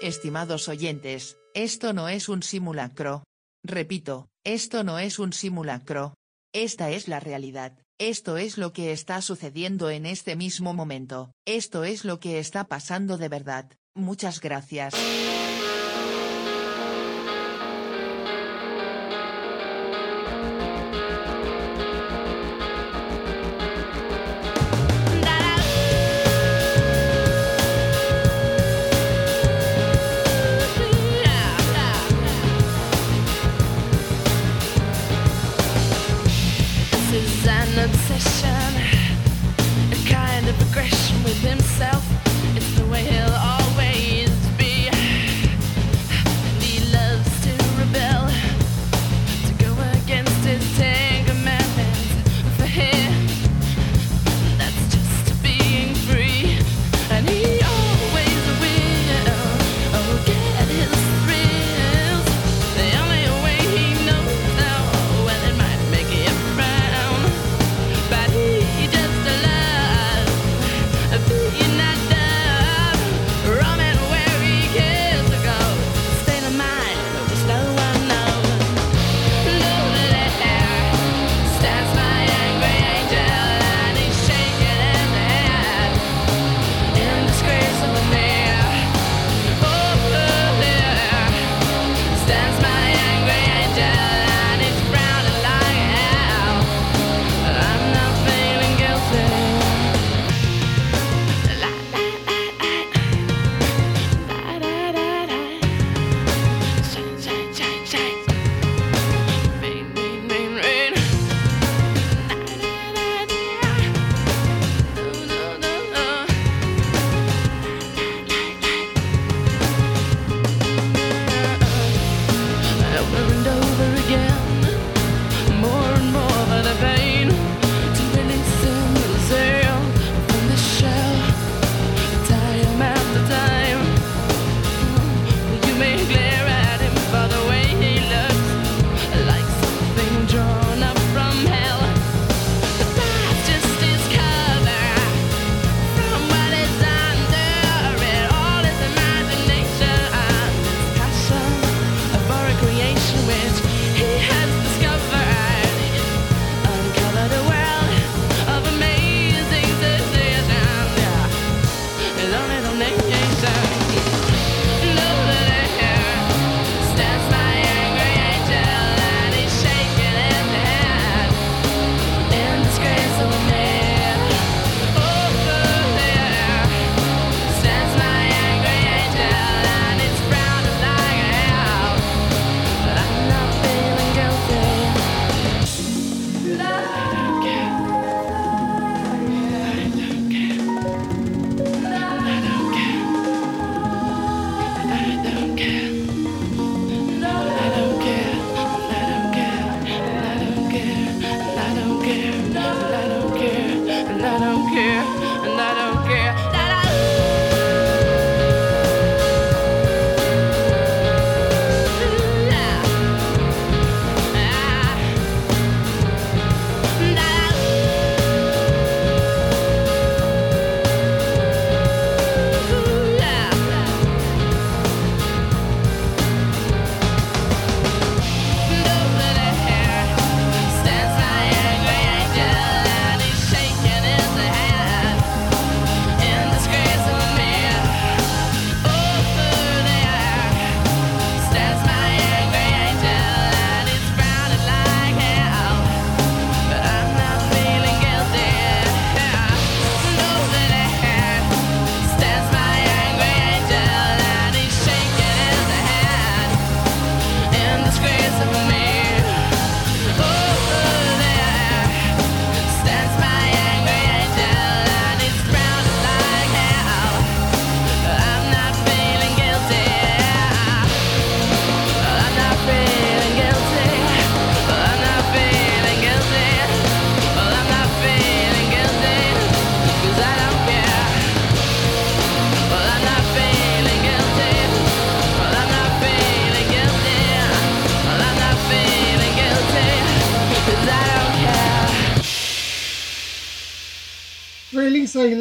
Estimados oyentes, esto no es un simulacro. Repito, esto no es un simulacro. Esta es la realidad, esto es lo que está sucediendo en este mismo momento, esto es lo que está pasando de verdad. Muchas gracias.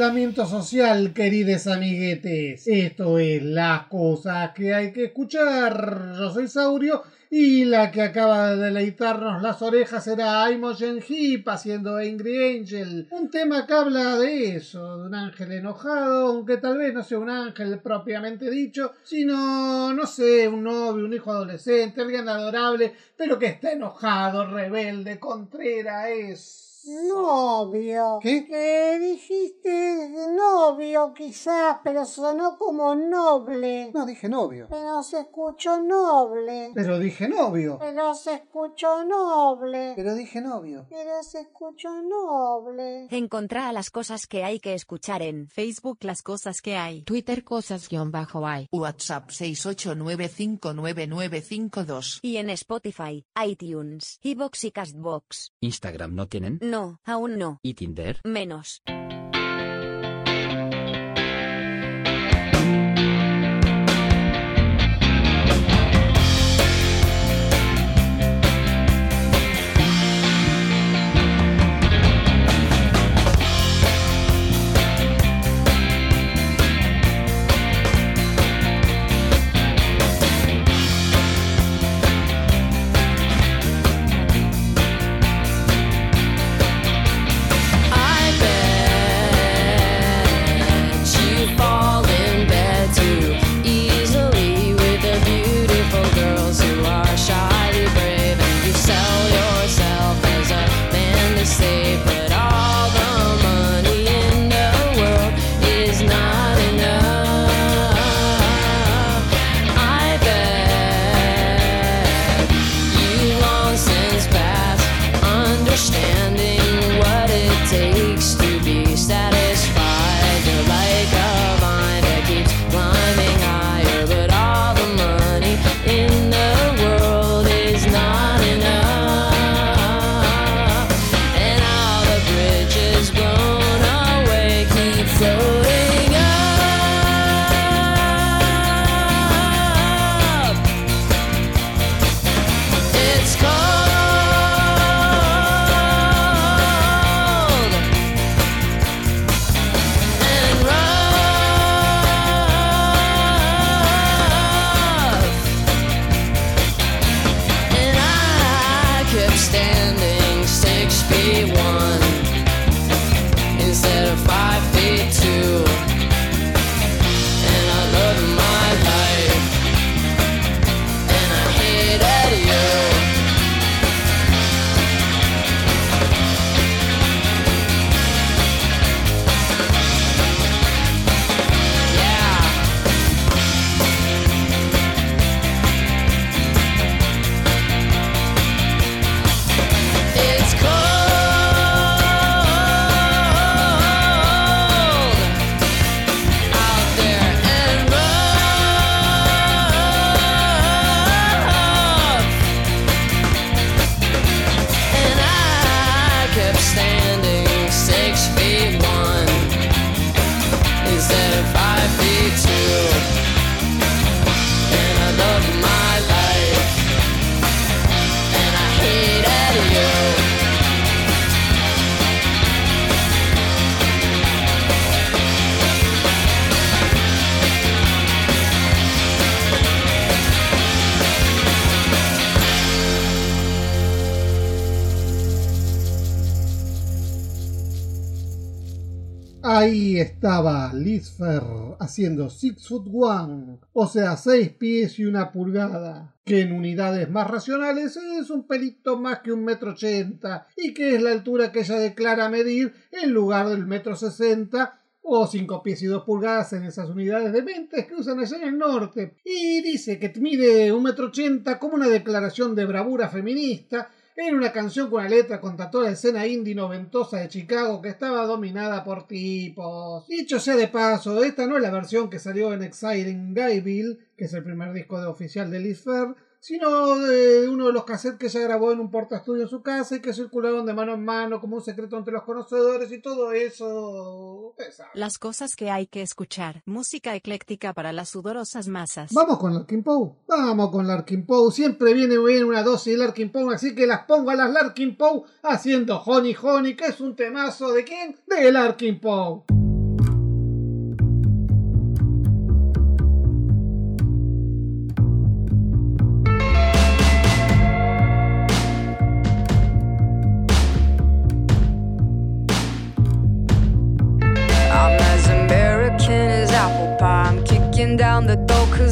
Social, queridos amiguetes. Esto es las cosas que hay que escuchar. Yo soy Saurio y la que acaba de deleitarnos las orejas era Imogen Heap haciendo Angry Angel. Un tema que habla de eso, de un ángel enojado, aunque tal vez no sea un ángel propiamente dicho, sino, no sé, un novio, un hijo adolescente, alguien adorable, pero que está enojado, rebelde, contrera, es Novio. ¿Qué? Que dijiste novio quizás, pero sonó como noble. No dije novio. Pero se escuchó noble. Pero dije novio. Pero se escuchó noble. Pero dije novio. Pero se escuchó noble. Encontrá las cosas que hay que escuchar en Facebook Las Cosas que hay. Twitter cosas-hay. WhatsApp 689599952. Y en Spotify, iTunes, Evox y Castbox. ¿Instagram no tienen? No, aún no. ¿Y Tinder? Menos. Ahí estaba Liz Fer haciendo Six Foot One, o sea, 6 pies y una pulgada, que en unidades más racionales es un pelito más que un metro ochenta, y que es la altura que ella declara medir en lugar del metro sesenta o 5 pies y 2 pulgadas en esas unidades de mentes que usan allá en el norte. Y dice que mide un metro ochenta como una declaración de bravura feminista en una canción con una letra contra toda la escena indie noventosa de Chicago que estaba dominada por tipos. Dicho sea de paso, esta no es la versión que salió en Exciting Guyville, que es el primer disco de oficial de Liz Fair, sino de uno de los cassettes que ella grabó en un portaestudio en su casa y que circularon de mano en mano como un secreto entre los conocedores y todo eso. saben. Las cosas que hay que escuchar. Música ecléctica para las sudorosas masas. Vamos con Larkin Poe. Vamos con Larkin Poe. Siempre viene bien una dosis de Larkin Poe, así que las pongo a las Larkin Poe haciendo Honey Honey, que es un temazo de quién? De Larkin Poe.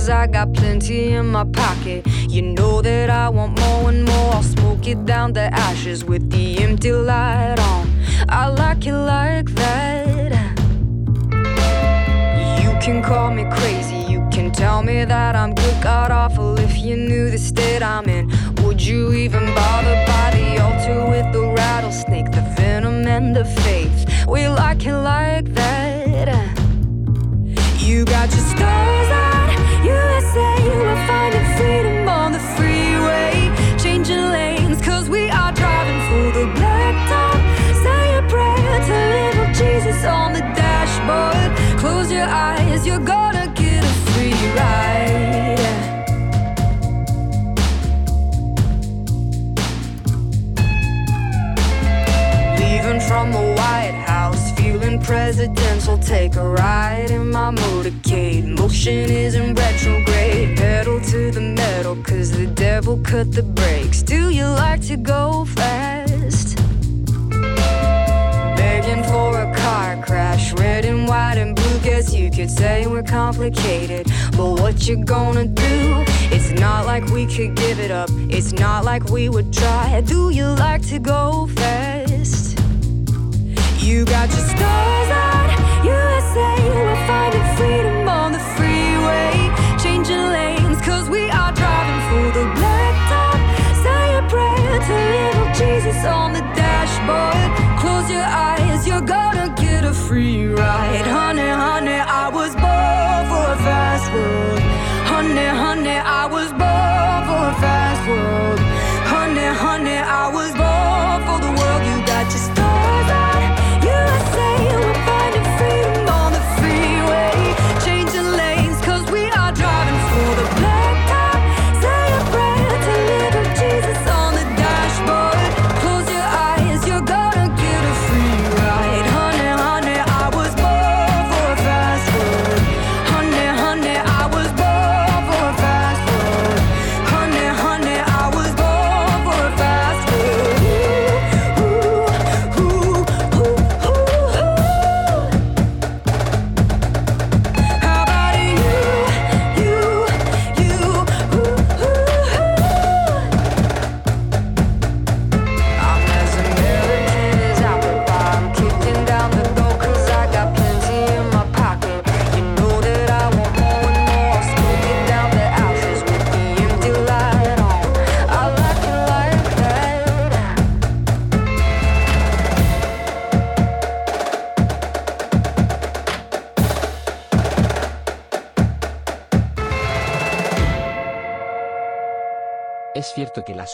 Cause I got plenty in my pocket. You know that I want more and more. I'll smoke it down to ashes with the empty light on. I like it like that. You can call me crazy, you can tell me that I'm good, god awful if you knew the state I'm in. Would you even bother by the altar with the rattlesnake, the venom and the faith? We like it like that. You got your stars on presidential. Take a ride in my motorcade. Motion is in retrograde. Pedal to the metal, cause the devil cut the brakes. Do you like to go fast? Begging for a car crash, red and white and blue. Guess you could say we're complicated. But what you gonna do? It's not like we could give it up. It's not like we would try. Do you like to go fast? You got your stars on Honey, honey, I was born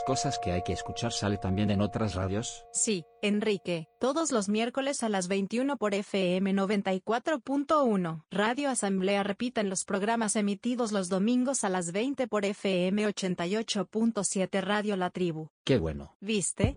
las cosas que hay que escuchar sale también en otras radios? Sí, Enrique, todos los miércoles a las 21 por FM 94.1. Radio Asamblea repita en los programas emitidos los domingos a las 20 por FM 88.7 Radio La Tribu. Qué bueno. ¿Viste?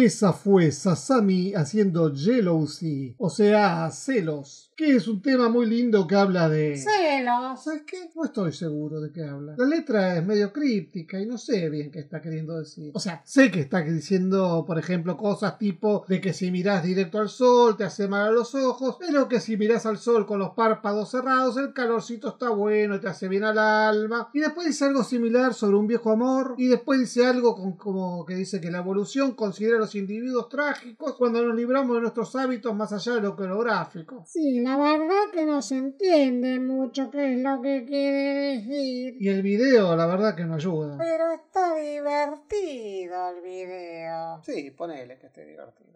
Esa fue Sasami haciendo Jealousy, o sea, celos que es un tema muy lindo que habla de... Celos. ¿Sabes qué? No estoy seguro de qué habla. La letra es medio críptica y no sé bien qué está queriendo decir. O sea, sé que está diciendo, por ejemplo, cosas tipo de que si miras directo al sol te hace mal a los ojos, pero que si miras al sol con los párpados cerrados el calorcito está bueno y te hace bien al alma. Y después dice algo similar sobre un viejo amor y después dice algo con, como que dice que la evolución considera a los individuos trágicos cuando nos libramos de nuestros hábitos más allá de lo coreográfico. Sí, la verdad que no se entiende mucho qué es lo que quiere decir. Y el video, la verdad que no ayuda. Pero está divertido el video. Sí, ponele que esté divertido.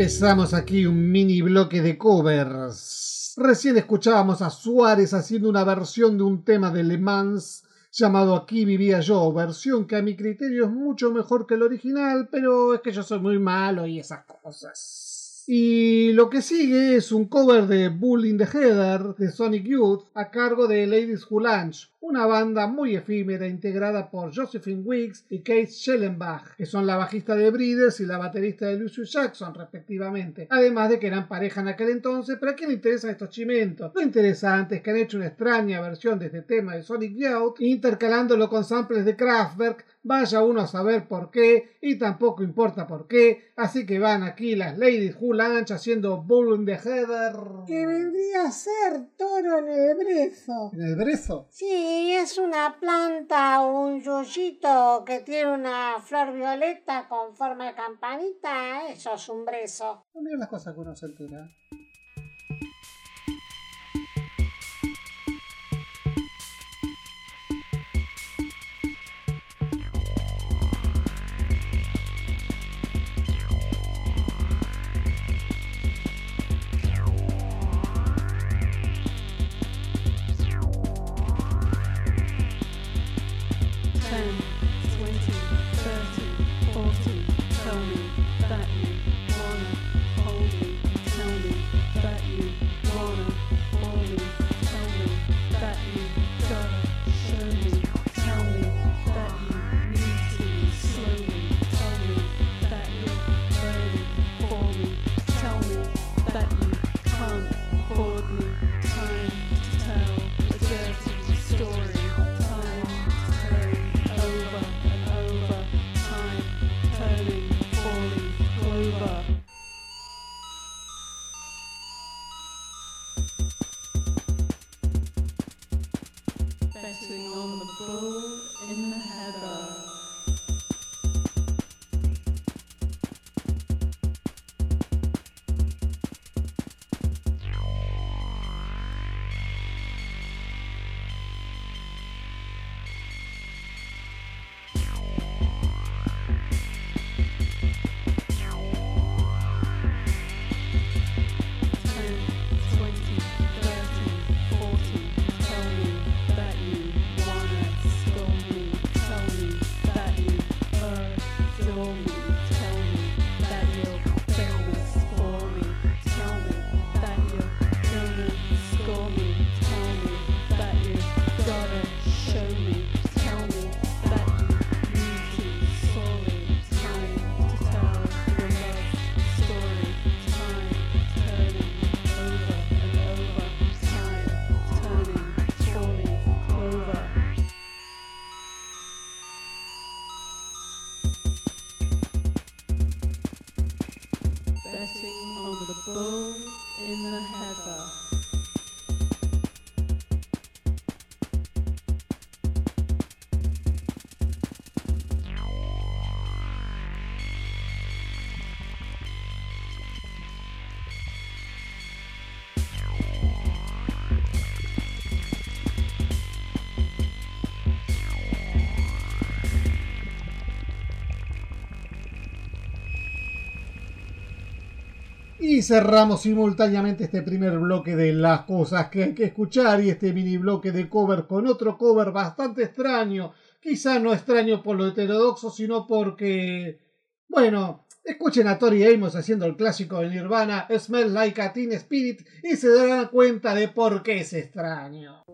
Empezamos aquí un mini bloque de covers. Recién escuchábamos a Suárez haciendo una versión de un tema de Le Mans llamado Aquí vivía yo, versión que a mi criterio es mucho mejor que el original, pero es que yo soy muy malo y esas cosas. Y lo que sigue es un cover de Bull in the Heather de Sonic Youth a cargo de Ladies Who Lunch, una banda muy efímera integrada por Josephine Wicks y Kate Schellenbach, que son la bajista de Breeders y la baterista de Lucius Jackson, respectivamente. Además de que eran pareja en aquel entonces, pero quién le interesan estos chimentos. Lo interesante es que han hecho una extraña versión de este tema de Sonic Youth, intercalándolo con samples de Kraftwerk, vaya uno a saber por qué, y tampoco importa por qué, así que van aquí las Ladies Who Lunch haciendo Bull the Heather. Que vendría a ser toro en el brezo. ¿En el brezo? Sí, es una planta un yuyito que tiene una flor violeta con forma de campanita. Eso es un brezo. No miren las cosas que uno se. Y cerramos simultáneamente este primer bloque de las cosas que hay que escuchar y este mini bloque de cover con otro cover bastante extraño. Quizá no extraño por lo heterodoxo, sino porque, bueno, escuchen a Tori Amos haciendo el clásico de Nirvana, Smell Like a Teen Spirit, y se darán cuenta de por qué es extraño.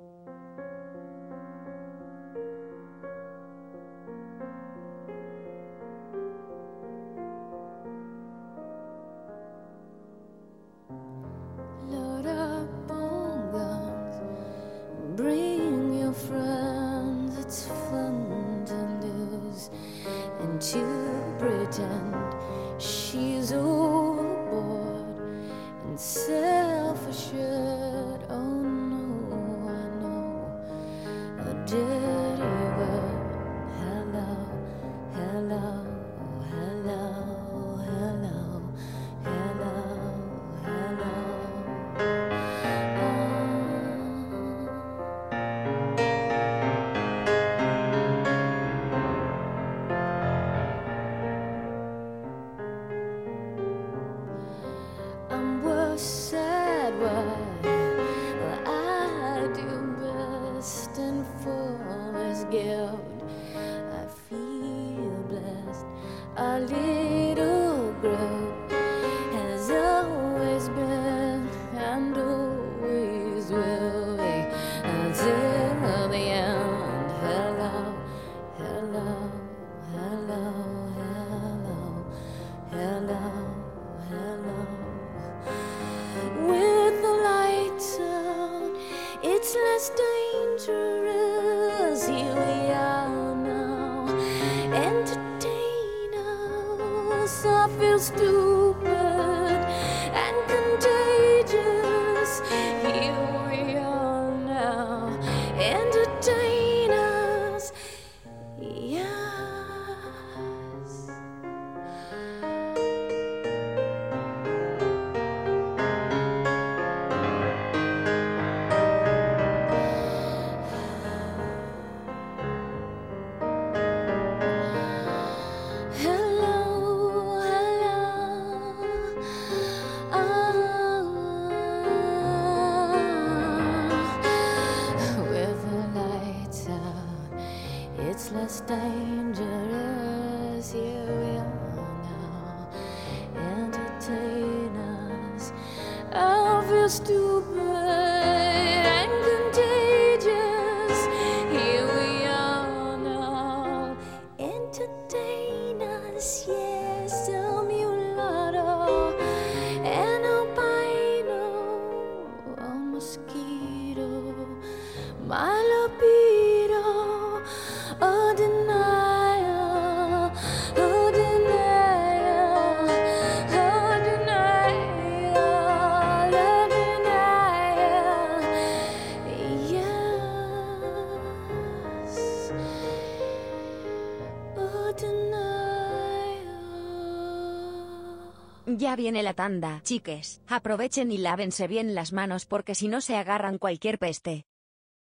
Ya viene la tanda, chiques. Aprovechen y lávense bien las manos porque si no se agarran cualquier peste.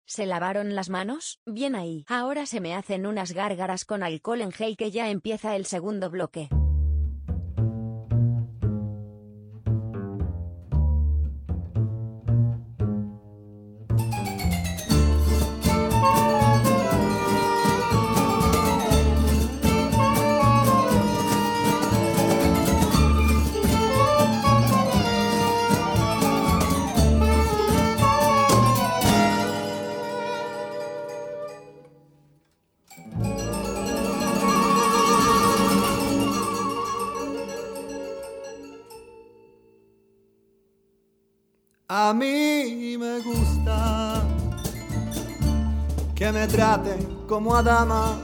¿Se lavaron las manos? Bien ahí. Ahora se me hacen unas gárgaras con alcohol en gel que ya empieza el segundo bloque. A mí me gusta que me traten como a dama,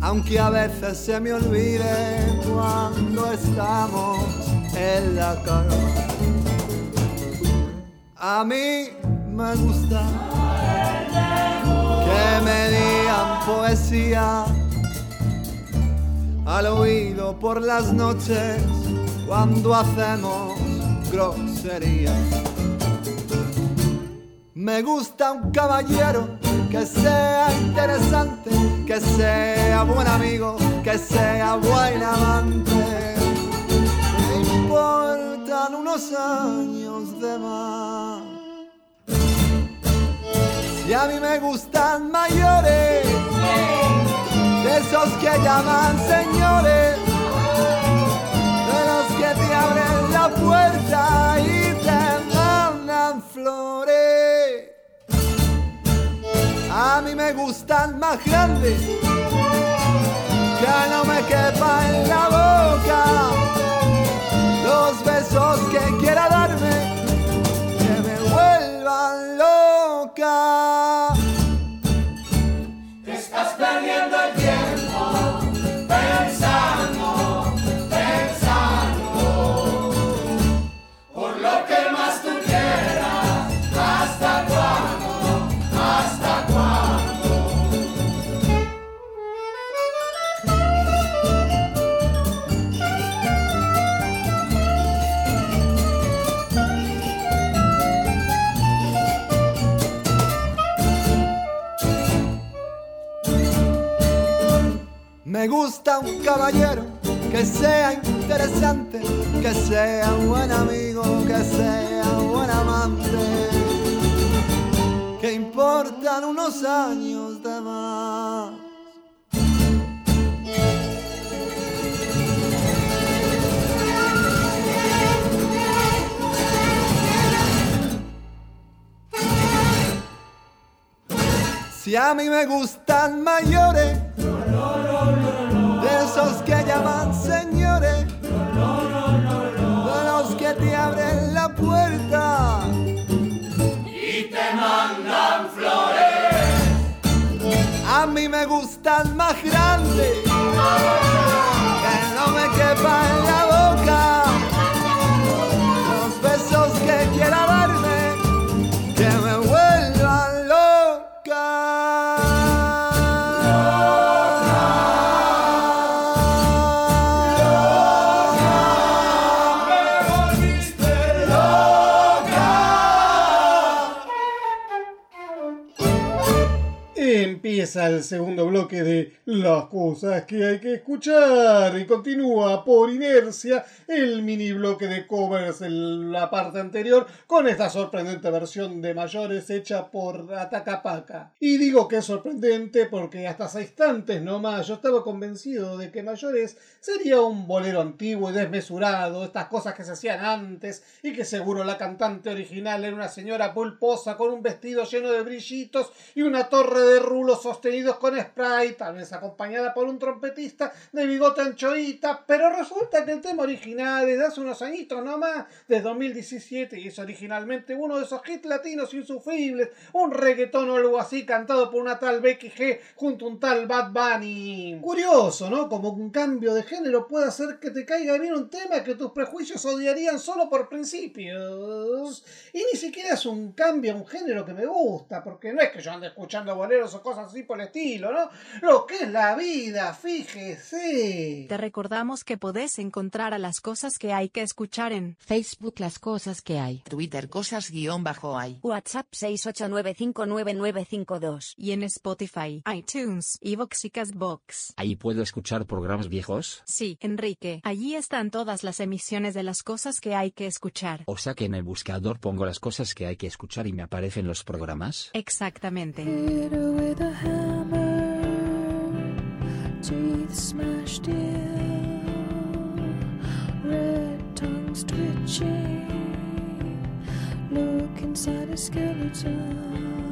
aunque a veces se me olvide cuando estamos en la cama. A mí me gusta que me digan poesía al oído por las noches cuando hacemos groserías. Me gusta un caballero que sea interesante, que sea buen amigo, que sea buen amante. importan unos años de más. Si a mí me gustan mayores, esos que llaman señores, y te mandan flores. A mí me gustan más grandes, que no me quepa en la boca. Los besos que quiera darme, que me vuelvan loca. Me gusta un caballero que sea interesante, que sea un buen amigo, que sea un buen amante. Que importan unos años de más. Si a mí me gustan mayores, esos que llaman señores, de los que te abren la puerta. Y te mandan flores. A mí me gustan más grandes, El segundo bloque de las cosas que hay que escuchar y continúa por inercia el mini bloque de covers en la parte anterior con esta sorprendente versión de mayores hecha por Atacapaca. Y digo que es sorprendente porque hasta hace instantes nomás yo estaba convencido de que mayores sería un bolero antiguo y desmesurado, estas cosas que se hacían antes y que seguro la cantante original era una señora pulposa con un vestido lleno de brillitos y una torre de rulos sostenidos con spray, tal vez acompañada por un trompetista de bigote anchoita, pero resulta que el tema original es de hace unos añitos nomás, de 2017, y es originalmente uno de esos hits latinos insufribles, un reggaetón o algo así cantado por una tal Becky G junto a un tal Bad Bunny. Curioso, ¿no? Como un cambio de género puede hacer que te caiga bien un tema que tus prejuicios odiarían solo por principios. Y ni siquiera es un cambio a un género que me gusta, porque no es que yo ande escuchando boleros o cosas así por el estilo, ¿no? Lo que es la vida, fíjese. Te recordamos que podés encontrar a las cosas que hay que escuchar en Facebook las cosas que hay. Twitter cosas guion bajo hay. WhatsApp 689599952. y en Spotify, iTunes, Evox y Castbox. Ahí puedo escuchar programas viejos. Sí, Enrique, allí están todas las emisiones de las cosas que hay que escuchar. O sea que en el buscador pongo las cosas que hay que escuchar y me aparecen los programas. Exactamente. hammer to smash deal. Red tongues twitching. Look inside a skeleton.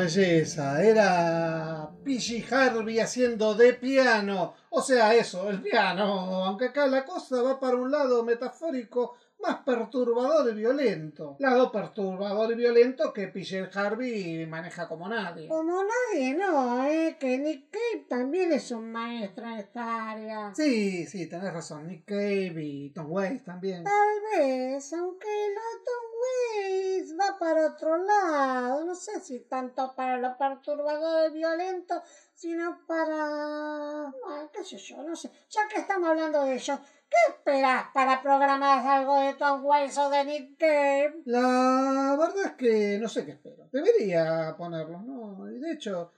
Belleza. Era PG Harvey haciendo de piano. O sea, eso, el piano. Aunque acá la cosa va para un lado metafórico más perturbador y violento. Lado perturbador y violento que PG Harvey maneja como nadie. Como nadie, no, ¿eh? Que Nick Cave también es un maestro en esta área. Sí, sí, tenés razón. Nick Cave y Tom Waits también. Tal vez, aunque lo Tom Waits va para otro lado. No sé si tanto para lo perturbador y violento, sino para... ah, qué sé yo, no sé. Ya que estamos hablando de ellos, ¿qué esperás para programar algo de Tom Waits o de Nick Cave? La verdad es que no sé qué espero. Debería ponerlo, ¿no? Y de hecho,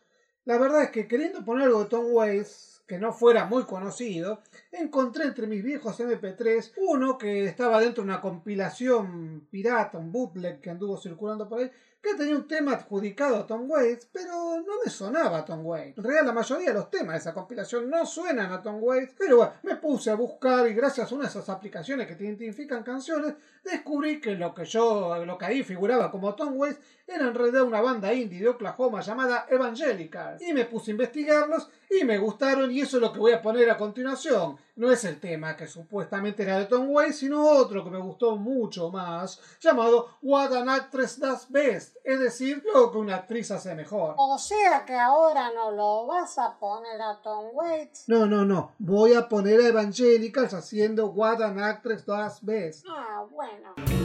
la verdad es que queriendo poner algo de Tom Waits que no fuera muy conocido, encontré entre mis viejos MP3 uno que estaba dentro de una compilación pirata, un bootleg que anduvo circulando por ahí, que tenía un tema adjudicado a Tom Waits, pero no me sonaba a Tom Waits. En realidad la mayoría de los temas de esa compilación no suenan a Tom Waits, pero bueno, me puse a buscar y gracias a una de esas aplicaciones que te identifican canciones, descubrí que lo que yo, lo que ahí figuraba como Tom Waits, era en realidad una banda indie de Oklahoma llamada Evangelical. Y me puse a investigarlos y me gustaron y eso es lo que voy a poner a continuación. No es el tema que supuestamente era de Tom Waits, sino otro que me gustó mucho más, llamado What an Actress Does Best, es decir, lo que una actriz hace mejor. O sea que ahora no lo vas a poner a Tom Waits. No, no, no, voy a poner a Evangelicals haciendo What an Actress Does Best. Ah, bueno.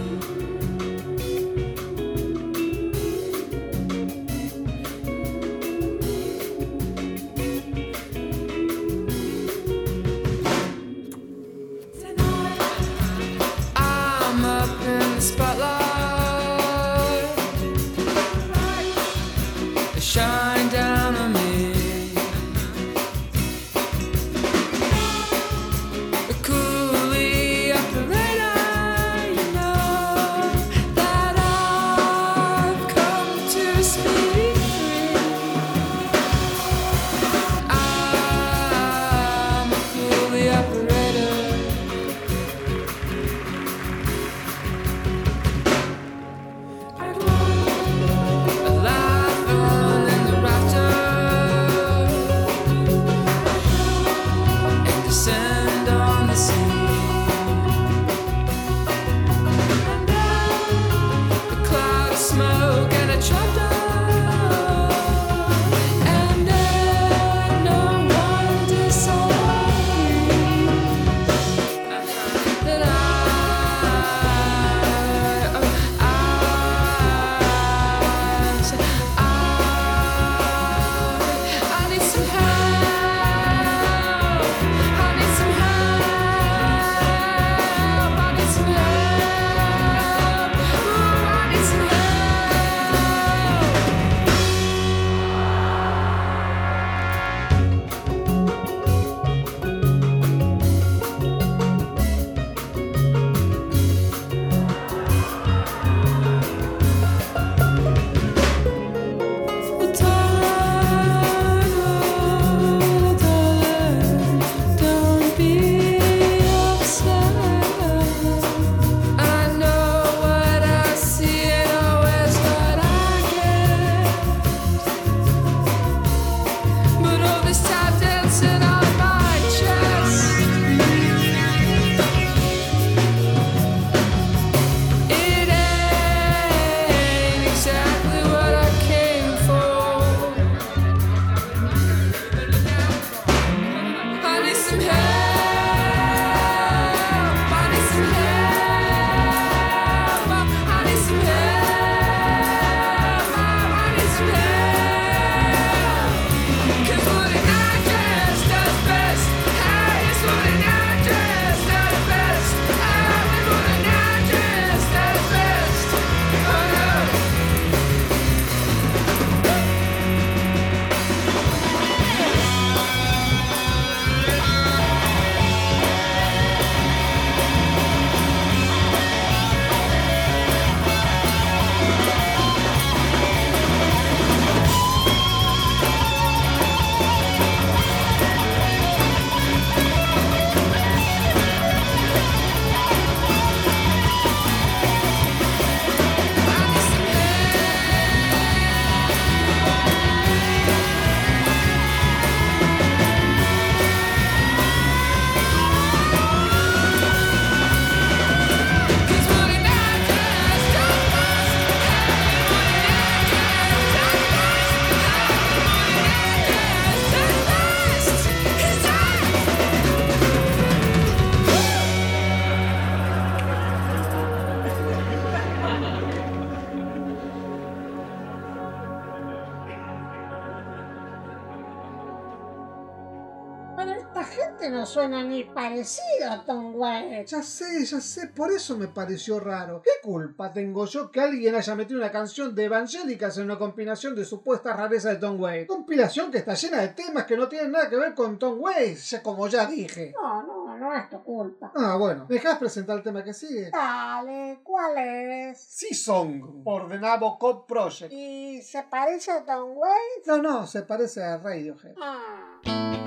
medicine. Suena ni parecido a Tom Waits. Ya sé, ya sé, por eso me pareció raro. ¿Qué culpa tengo yo que alguien haya metido una canción de Evangélicas en una compilación de supuesta rareza de Tom Waits? Compilación que está llena de temas que no tienen nada que ver con Tom Waits, como ya dije. No, no, no es tu culpa. Ah, bueno, ¿dejás presentar el tema que sigue? Dale, ¿cuál es? C-Song, por The Nabokov Project. ¿Y se parece a Tom Waits? No, no, se parece a Radiohead. Ah.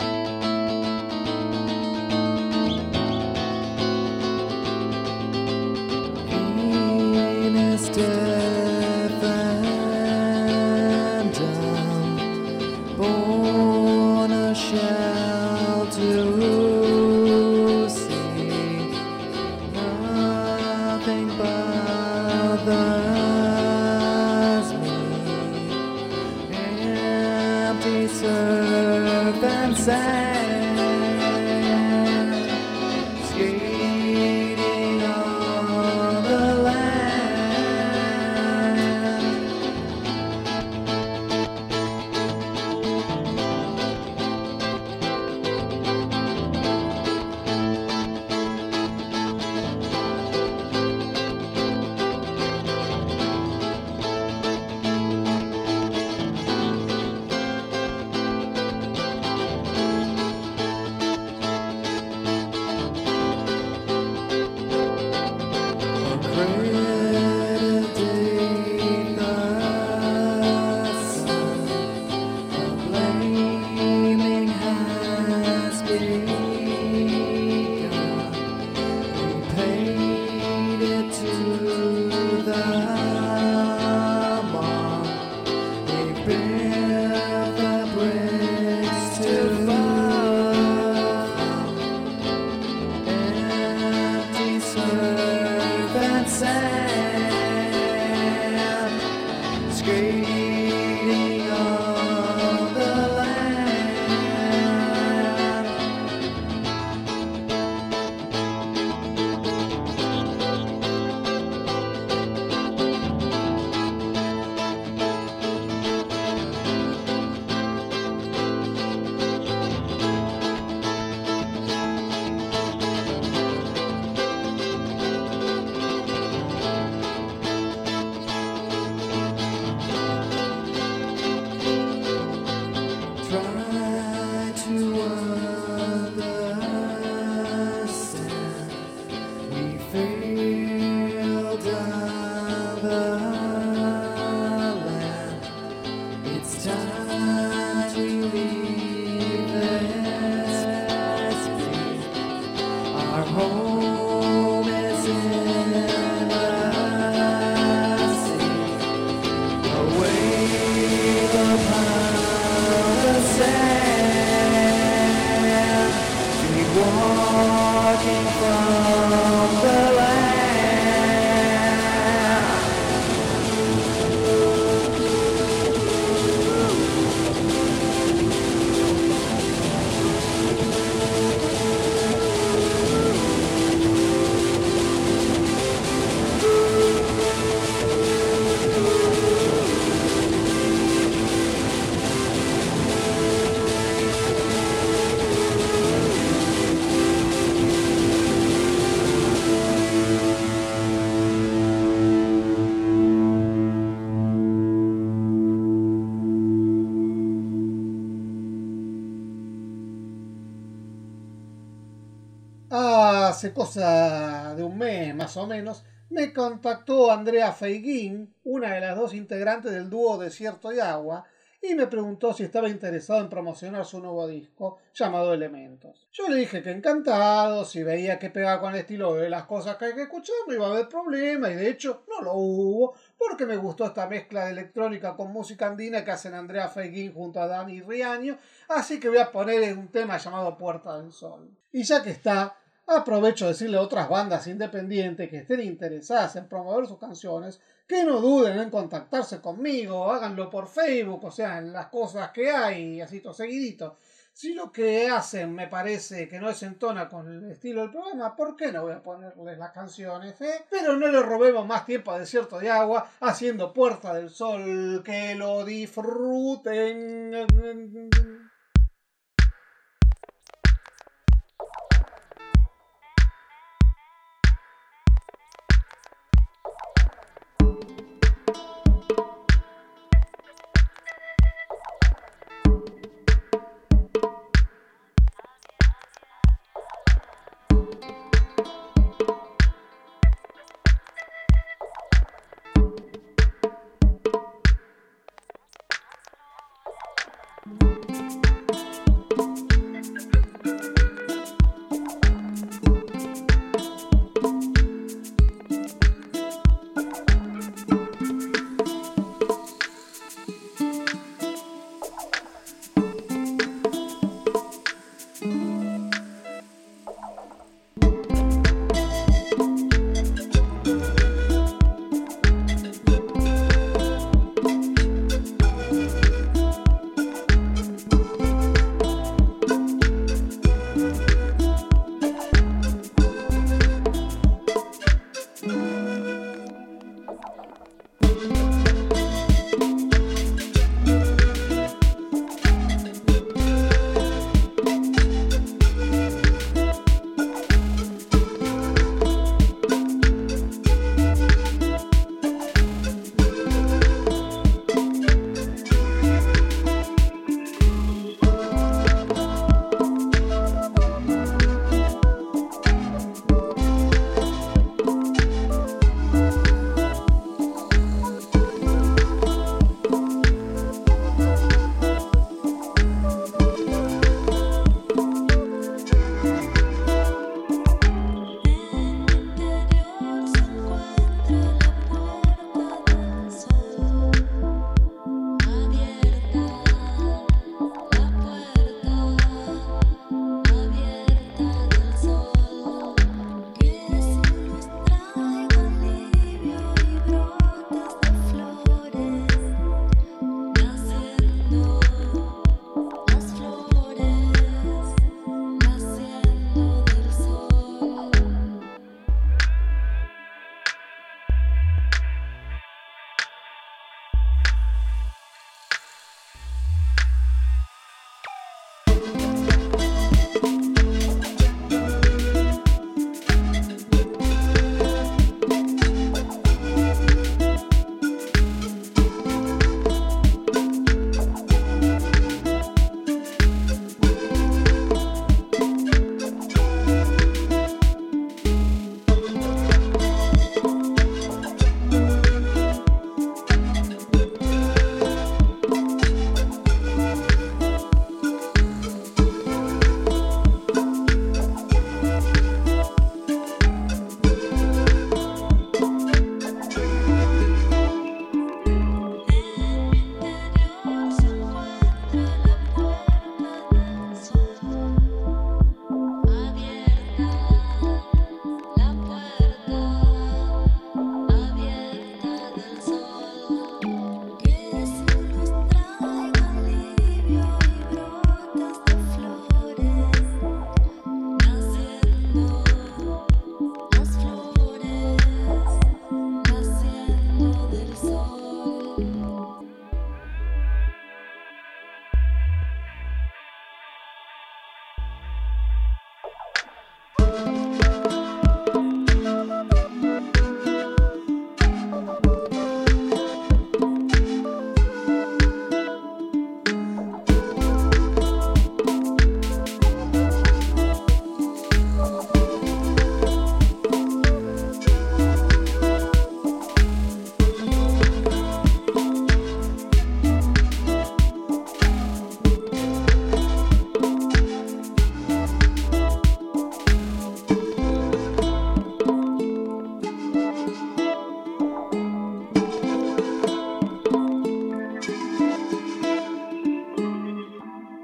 O menos, me contactó Andrea Feiguín, una de las dos integrantes del dúo Desierto y Agua, y me preguntó si estaba interesado en promocionar su nuevo disco llamado Elementos. Yo le dije que encantado, si veía que pegaba con el estilo de las cosas que hay que escuchar, no iba a haber problema, y de hecho no lo hubo, porque me gustó esta mezcla de electrónica con música andina que hacen Andrea Feiguín junto a Dani Riaño, así que voy a poner un tema llamado Puerta del Sol. Y ya que está, aprovecho de decirle a otras bandas independientes que estén interesadas en promover sus canciones, que no duden en contactarse conmigo, háganlo por Facebook, o sea, en las cosas que hay, así todo seguidito. Si lo que hacen me parece que no se entona con el estilo del programa, ¿por qué no voy a ponerles las canciones? eh? Pero no le robemos más tiempo a Desierto de Agua haciendo Puerta del Sol. Que lo disfruten.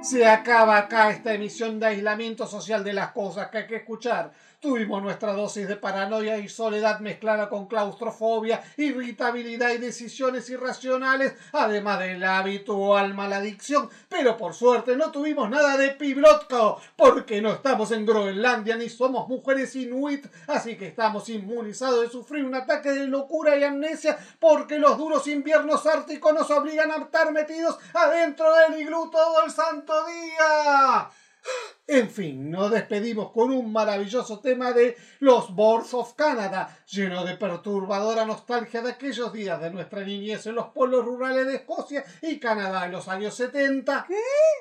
Se acaba acá esta emisión de aislamiento social de las cosas que hay que escuchar. Tuvimos nuestra dosis de paranoia y soledad mezclada con claustrofobia, irritabilidad y decisiones irracionales, además de la habitual maladicción. Pero por suerte no tuvimos nada de piblotko, porque no estamos en Groenlandia ni somos mujeres inuit, así que estamos inmunizados de sufrir un ataque de locura y amnesia, porque los duros inviernos árticos nos obligan a estar metidos adentro del iglú todo el santo día. En fin, nos despedimos con un maravilloso tema de los Boards of Canada, lleno de perturbadora nostalgia de aquellos días de nuestra niñez en los pueblos rurales de Escocia y Canadá en los años 70. ¿Qué?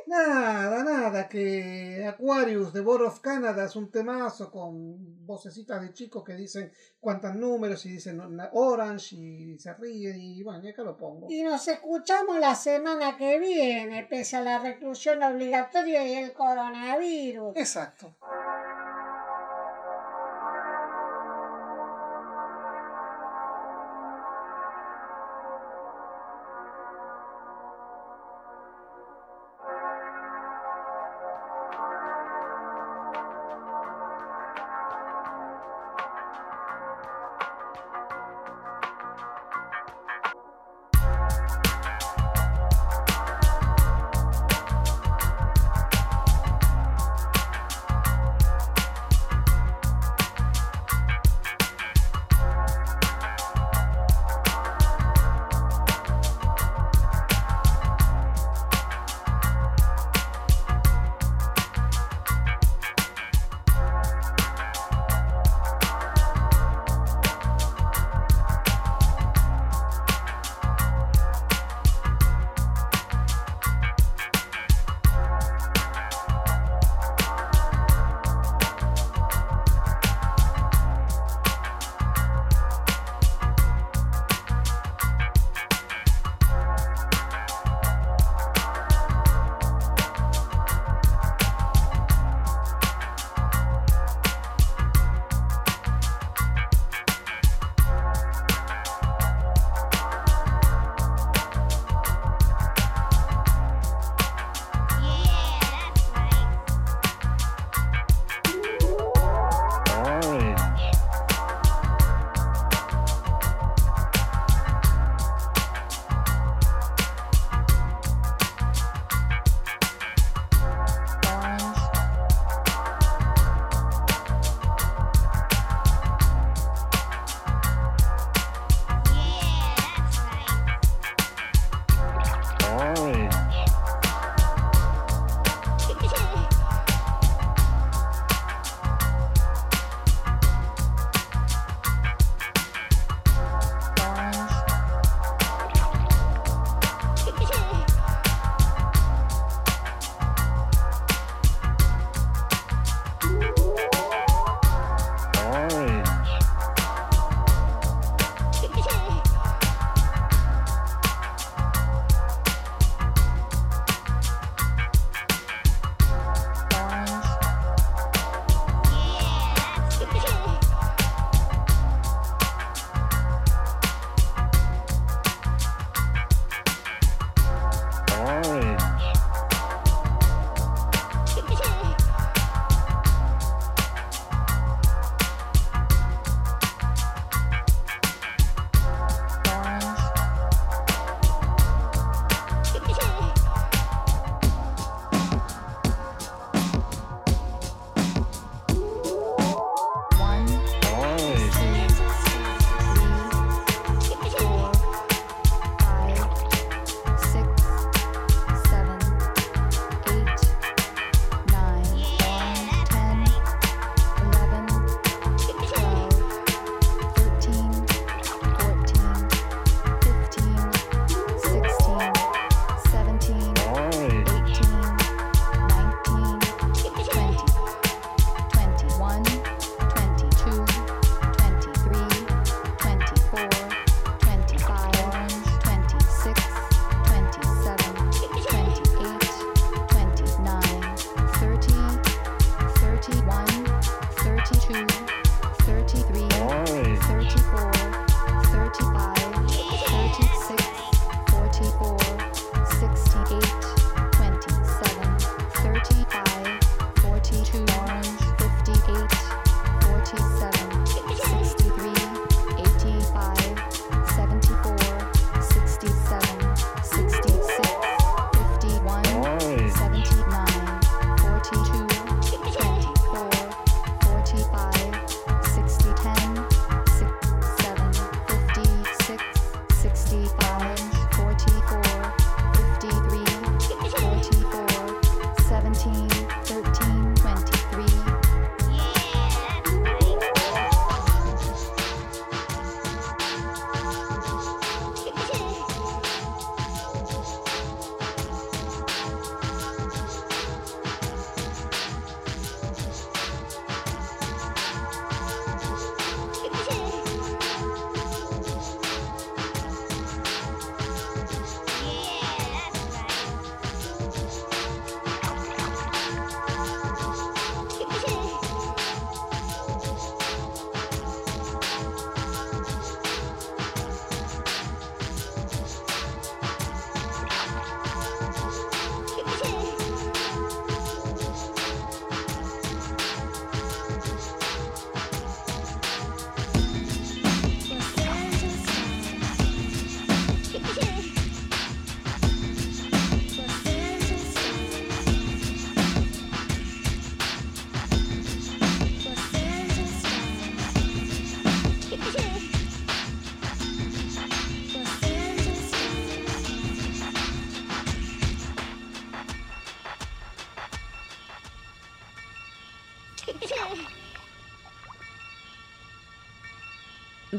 Nada, nada, que Aquarius de Board of Canada es un temazo con vocecitas de chicos que dicen cuántos números y dicen Orange y se ríen y bueno, y acá lo pongo. Y nos escuchamos la semana que viene, pese a la reclusión obligatoria y el coronavirus. Exacto.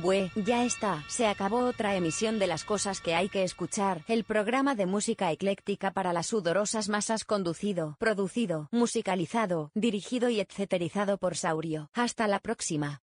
Bue, ya está, se acabó otra emisión de las cosas que hay que escuchar, el programa de música ecléctica para las sudorosas masas conducido, producido, musicalizado, dirigido y etcéterizado por Saurio. Hasta la próxima.